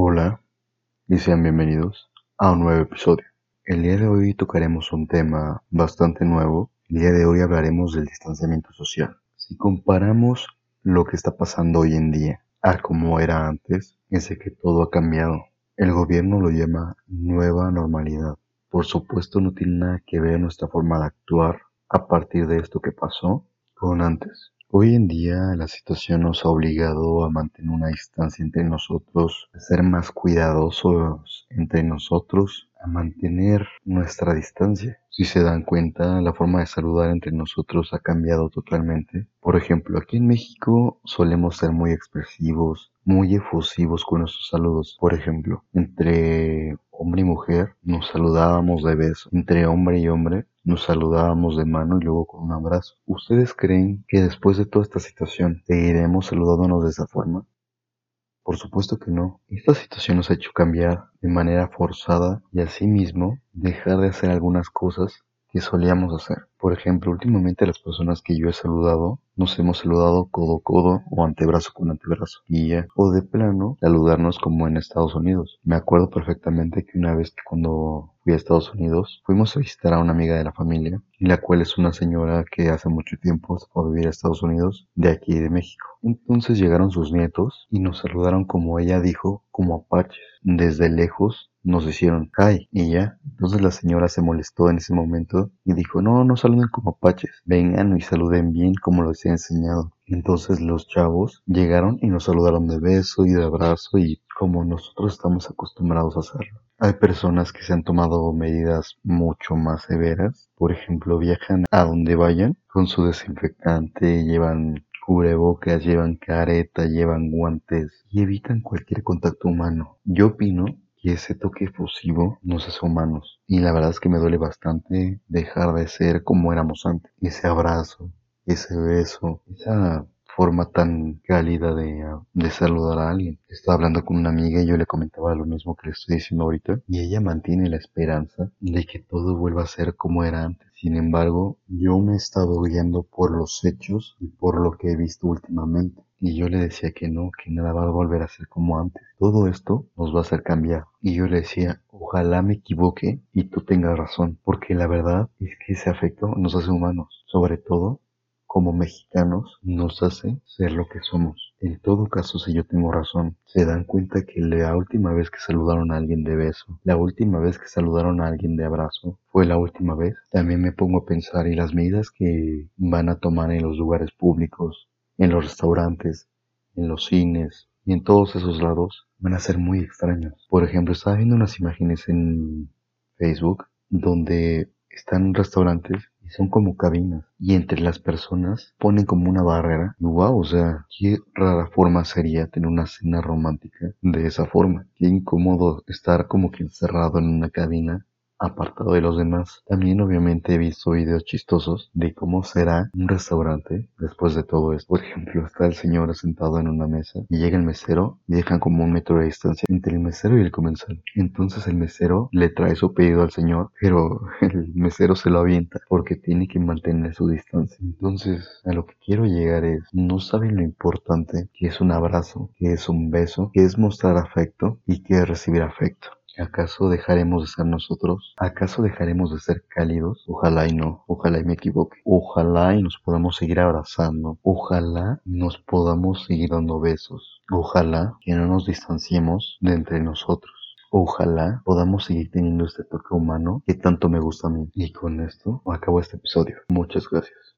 Hola y sean bienvenidos a un nuevo episodio. El día de hoy tocaremos un tema bastante nuevo. El día de hoy hablaremos del distanciamiento social. Si comparamos lo que está pasando hoy en día a como era antes, es que todo ha cambiado. El gobierno lo llama nueva normalidad. Por supuesto no tiene nada que ver nuestra forma de actuar a partir de esto que pasó con antes. Hoy en día la situación nos ha obligado a mantener una distancia entre nosotros, a ser más cuidadosos entre nosotros, a mantener nuestra distancia. Si se dan cuenta, la forma de saludar entre nosotros ha cambiado totalmente. Por ejemplo, aquí en México solemos ser muy expresivos, muy efusivos con nuestros saludos. Por ejemplo, entre hombre y mujer nos saludábamos de beso. Entre hombre y hombre nos saludábamos de mano y luego con un abrazo. ¿Ustedes creen que después de toda esta situación seguiremos saludándonos de esa forma? Por supuesto que no. Esta situación nos ha hecho cambiar de manera forzada y asimismo dejar de hacer algunas cosas solíamos hacer. Por ejemplo, últimamente las personas que yo he saludado nos hemos saludado codo a codo o antebrazo con antebrazo y ya. O de plano, saludarnos como en Estados Unidos. Me acuerdo perfectamente que una vez que cuando fui a Estados Unidos fuimos a visitar a una amiga de la familia, la cual es una señora que hace mucho tiempo se fue a vivir a Estados Unidos de aquí de México. Entonces llegaron sus nietos y nos saludaron como ella dijo, como apaches. Desde lejos nos hicieron hi y ya. Entonces la señora se molestó en ese momento y dijo, no, no saluden como apaches, vengan y saluden bien como lo he enseñado. Entonces los chavos llegaron y nos saludaron de beso y de abrazo y como nosotros estamos acostumbrados a hacerlo. Hay personas que se han tomado medidas mucho más severas. Por ejemplo, viajan a donde vayan con su desinfectante, llevan cubrebocas, llevan careta, llevan guantes y evitan cualquier contacto humano. Yo opino que ese toque efusivo nos hace humanos. Y la verdad es que me duele bastante dejar de ser como éramos antes. Ese abrazo, ese beso, esa forma tan cálida de, de, saludar a alguien. Estaba hablando con una amiga y yo le comentaba lo mismo que le estoy diciendo ahorita y ella mantiene la esperanza de que todo vuelva a ser como era antes. Sin embargo, yo me he estado guiando por los hechos y por lo que he visto últimamente. Y yo le decía que no, que nada va a volver a ser como antes. Todo esto nos va a hacer cambiar. Y yo le decía, ojalá me equivoque y tú tengas razón, porque la verdad es que ese afecto nos hace humanos, sobre todo como mexicanos nos hace ser lo que somos. En todo caso, si yo tengo razón, se dan cuenta que la última vez que saludaron a alguien de beso, la última vez que saludaron a alguien de abrazo, fue la última vez. También me pongo a pensar y las medidas que van a tomar en los lugares públicos, en los restaurantes, en los cines y en todos esos lados van a ser muy extraños. Por ejemplo, estaba viendo unas imágenes en Facebook donde están restaurantes son como cabinas y entre las personas ponen como una barrera. Y wow, o sea, qué rara forma sería tener una cena romántica de esa forma. Qué incómodo estar como que encerrado en una cabina apartado de los demás. También obviamente he visto videos chistosos de cómo será un restaurante después de todo esto. Por ejemplo, está el señor sentado en una mesa y llega el mesero y dejan como un metro de distancia entre el mesero y el comensal. Entonces el mesero le trae su pedido al señor, pero el mesero se lo avienta porque tiene que mantener su distancia. Entonces, a lo que quiero llegar es, no saben lo importante que es un abrazo, que es un beso, que es mostrar afecto y que es recibir afecto. ¿Acaso dejaremos de ser nosotros? ¿Acaso dejaremos de ser cálidos? Ojalá y no, ojalá y me equivoque. Ojalá y nos podamos seguir abrazando. Ojalá nos podamos seguir dando besos. Ojalá que no nos distanciemos de entre nosotros. Ojalá podamos seguir teniendo este toque humano que tanto me gusta a mí. Y con esto acabo este episodio. Muchas gracias.